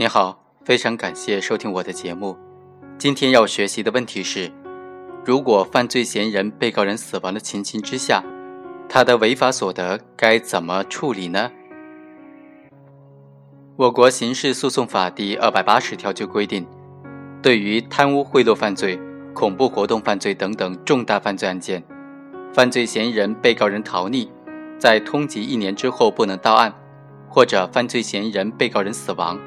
您好，非常感谢收听我的节目。今天要学习的问题是：如果犯罪嫌疑人、被告人死亡的情形之下，他的违法所得该怎么处理呢？我国刑事诉讼法第二百八十条就规定，对于贪污贿赂犯罪、恐怖活动犯罪等等重大犯罪案件，犯罪嫌疑人、被告人逃匿，在通缉一年之后不能到案，或者犯罪嫌疑人、被告人死亡，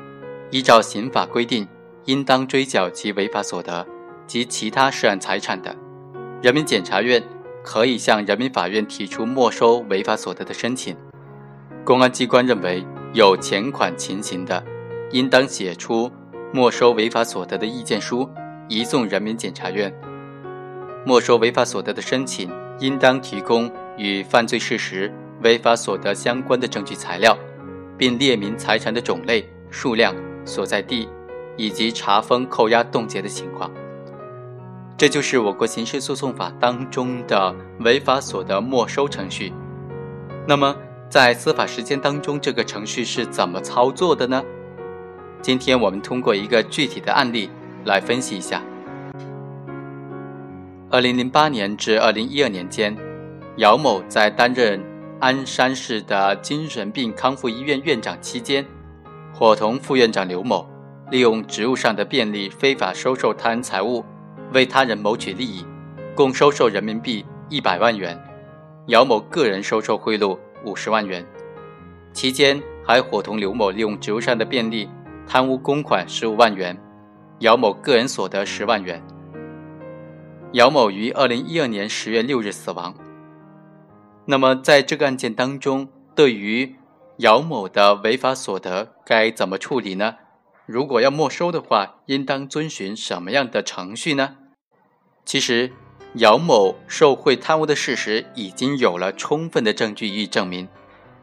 依照刑法规定，应当追缴其违法所得及其他涉案财产的，人民检察院。可以向人民法院提出没收违法所得的申请。公安机关认为有前款情形的，应当写出没收违法所得的意见书，移送人民检察院。没收违法所得的申请，应当提供与犯罪事实、违法所得相关的证据材料，并列明财产的种类、数量、所在地，以及查封、扣押、冻结的情况。这就是我国刑事诉讼法当中的违法所得没收程序。那么，在司法实践当中，这个程序是怎么操作的呢？今天我们通过一个具体的案例来分析一下。二零零八年至二零一二年间，姚某在担任鞍山市的精神病康复医院院长期间，伙同副院长刘某，利用职务上的便利，非法收受他人财物。为他人谋取利益，共收受人民币一百万元，姚某个人收受贿赂五十万元，期间还伙同刘某利用职务上的便利贪污公款十五万元，姚某个人所得十万元。姚某于二零一二年十月六日死亡。那么在这个案件当中，对于姚某的违法所得该怎么处理呢？如果要没收的话，应当遵循什么样的程序呢？其实，姚某受贿贪污的事实已经有了充分的证据予以证明，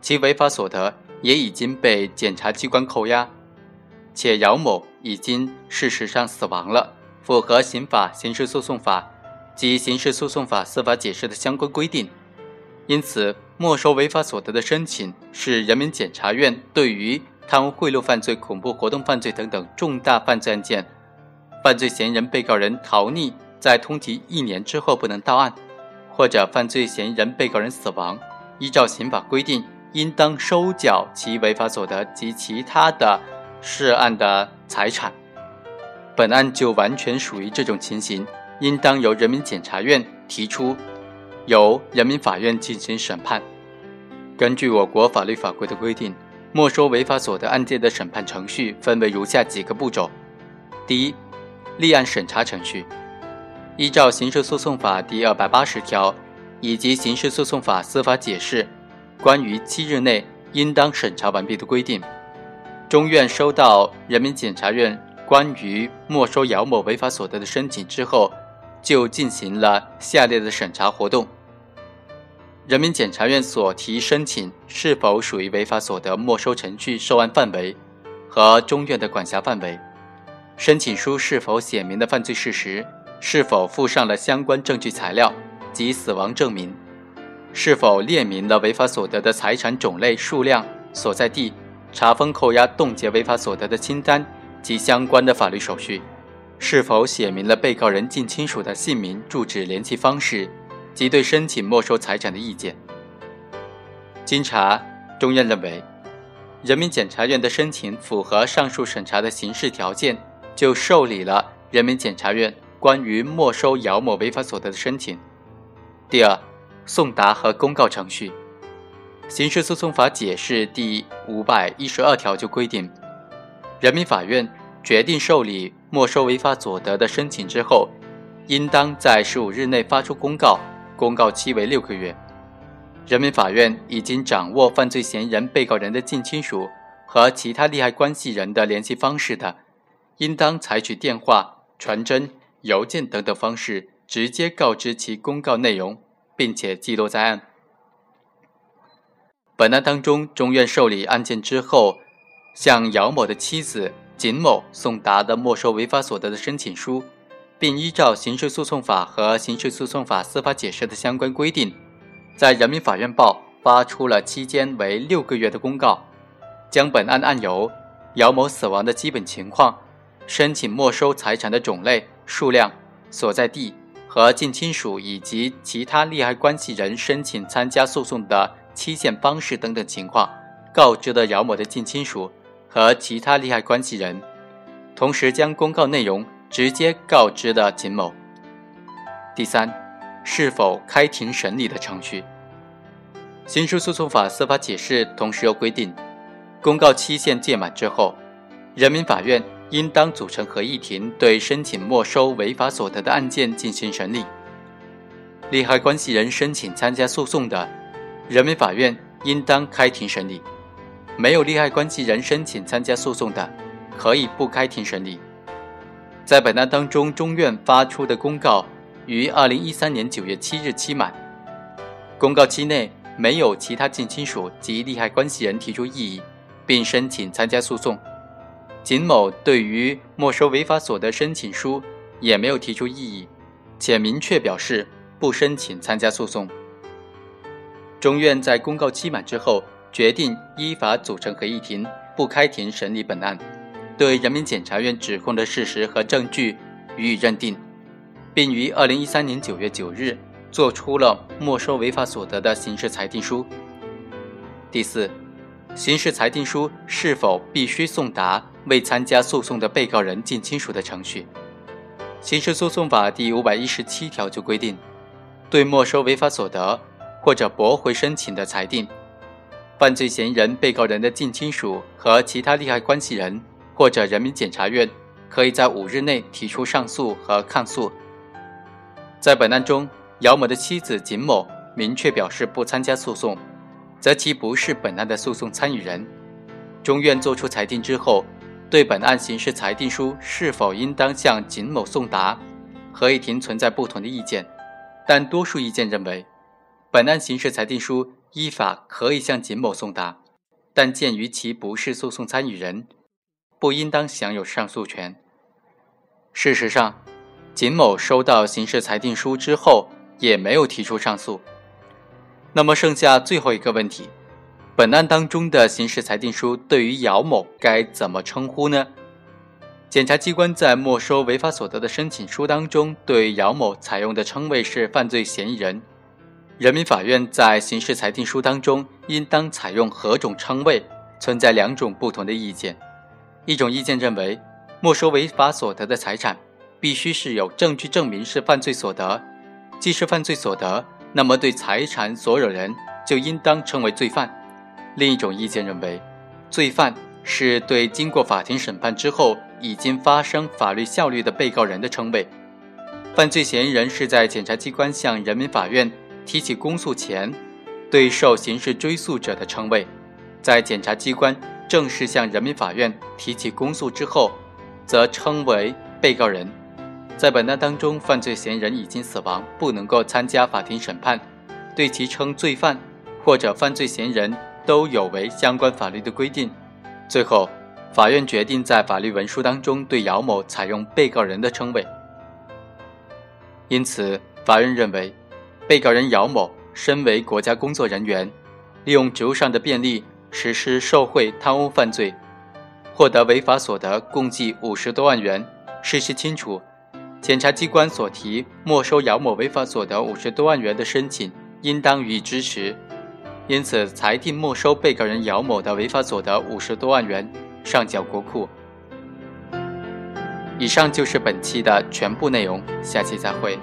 其违法所得也已经被检察机关扣押，且姚某已经事实上死亡了，符合刑法、刑事诉讼法及刑事诉讼法司法解释的相关规定，因此没收违法所得的申请是人民检察院对于贪污贿赂犯罪、恐怖活动犯罪等等重大犯罪案件，犯罪嫌疑人、被告人逃匿。在通缉一年之后不能到案，或者犯罪嫌疑人、被告人死亡，依照刑法规定，应当收缴其违法所得及其他的涉案的财产。本案就完全属于这种情形，应当由人民检察院提出，由人民法院进行审判。根据我国法律法规的规定，没收违法所得案件的审判程序分为如下几个步骤：第一，立案审查程序。依照刑事诉讼法第二百八十条以及刑事诉讼法司法解释关于七日内应当审查完毕的规定，中院收到人民检察院关于没收姚某违法所得的申请之后，就进行了下列的审查活动：人民检察院所提申请是否属于违法所得没收程序受案范围和中院的管辖范围，申请书是否写明的犯罪事实。是否附上了相关证据材料及死亡证明？是否列明了违法所得的财产种类、数量、所在地？查封、扣押、冻结违法所得的清单及相关的法律手续？是否写明了被告人近亲属的姓名、住址、联系方式及对申请没收财产的意见？经查，中院认为，人民检察院的申请符合上述审查的刑事条件，就受理了人民检察院。关于没收姚某违法所得的申请。第二，送达和公告程序。刑事诉讼法解释第五百一十二条就规定，人民法院决定受理没收违法所得的申请之后，应当在十五日内发出公告，公告期为六个月。人民法院已经掌握犯罪嫌疑人、被告人的近亲属和其他利害关系人的联系方式的，应当采取电话、传真。邮件等等方式直接告知其公告内容，并且记录在案。本案当中，中院受理案件之后，向姚某的妻子景某送达的没收违法所得的申请书，并依照刑事诉讼法和刑事诉讼法司法解释的相关规定，在人民法院报发出了期间为六个月的公告，将本案案由姚某死亡的基本情况，申请没收财产的种类、数量、所在地和近亲属以及其他利害关系人申请参加诉讼的期限方式等等情况，告知了姚某的近亲属和其他利害关系人，同时将公告内容直接告知了景某。第三，是否开庭审理的程序？刑事诉讼法司法解释同时又规定，公告期限届满之后，人民法院应当组成合议庭，对申请没收违法所得的案件进行审理。利害关系人申请参加诉讼的，人民法院应当开庭审理；没有利害关系人申请参加诉讼的，可以不开庭审理。在本案当中，中院发出的公告。于二零一三年九月七日期满，公告期内没有其他近亲属及利害关系人提出异议，并申请参加诉讼。景某对于没收违法所得申请书也没有提出异议，且明确表示不申请参加诉讼。中院在公告期满之后，决定依法组成合议庭，不开庭审理本案，对人民检察院指控的事实和证据予以认定。并于二零一三年九月九日作出了没收违法所得的刑事裁定书。第四，刑事裁定书是否必须送达未参加诉讼的被告人近亲属的程序？刑事诉讼法第五百一十七条就规定，对没收违法所得或者驳回申请的裁定，犯罪嫌疑人、被告人的近亲属和其他利害关系人或者人民检察院，可以在五日内提出上诉和抗诉。在本案中，姚某的妻子景某明确表示不参加诉讼，则其不是本案的诉讼参与人。中院作出裁定之后，对本案刑事裁定书是否应当向景某送达，合议庭存在不同的意见，但多数意见认为，本案刑事裁定书依法可以向景某送达，但鉴于其不是诉讼参与人，不应当享有上诉权。事实上。景某收到刑事裁定书之后，也没有提出上诉。那么剩下最后一个问题：本案当中的刑事裁定书对于姚某该怎么称呼呢？检察机关在没收违法所得的申请书当中，对姚某采用的称谓是犯罪嫌疑人。人民法院在刑事裁定书当中应当采用何种称谓？存在两种不同的意见。一种意见认为，没收违法所得的财产。必须是有证据证明是犯罪所得，既是犯罪所得，那么对财产所有人就应当称为罪犯。另一种意见认为，罪犯是对经过法庭审判之后已经发生法律效力的被告人的称谓。犯罪嫌疑人是在检察机关向人民法院提起公诉前，对受刑事追诉者的称谓；在检察机关正式向人民法院提起公诉之后，则称为被告人。在本案当中，犯罪嫌疑人已经死亡，不能够参加法庭审判，对其称罪犯或者犯罪嫌疑人都有违相关法律的规定。最后，法院决定在法律文书当中对姚某采用被告人的称谓。因此，法院认为，被告人姚某身为国家工作人员，利用职务上的便利实施受贿、贪污犯罪，获得违法所得共计五十多万元，事实清楚。检察机关所提没收姚某违法所得五十多万元的申请，应当予以支持。因此，裁定没收被告人姚某的违法所得五十多万元，上缴国库。以上就是本期的全部内容，下期再会。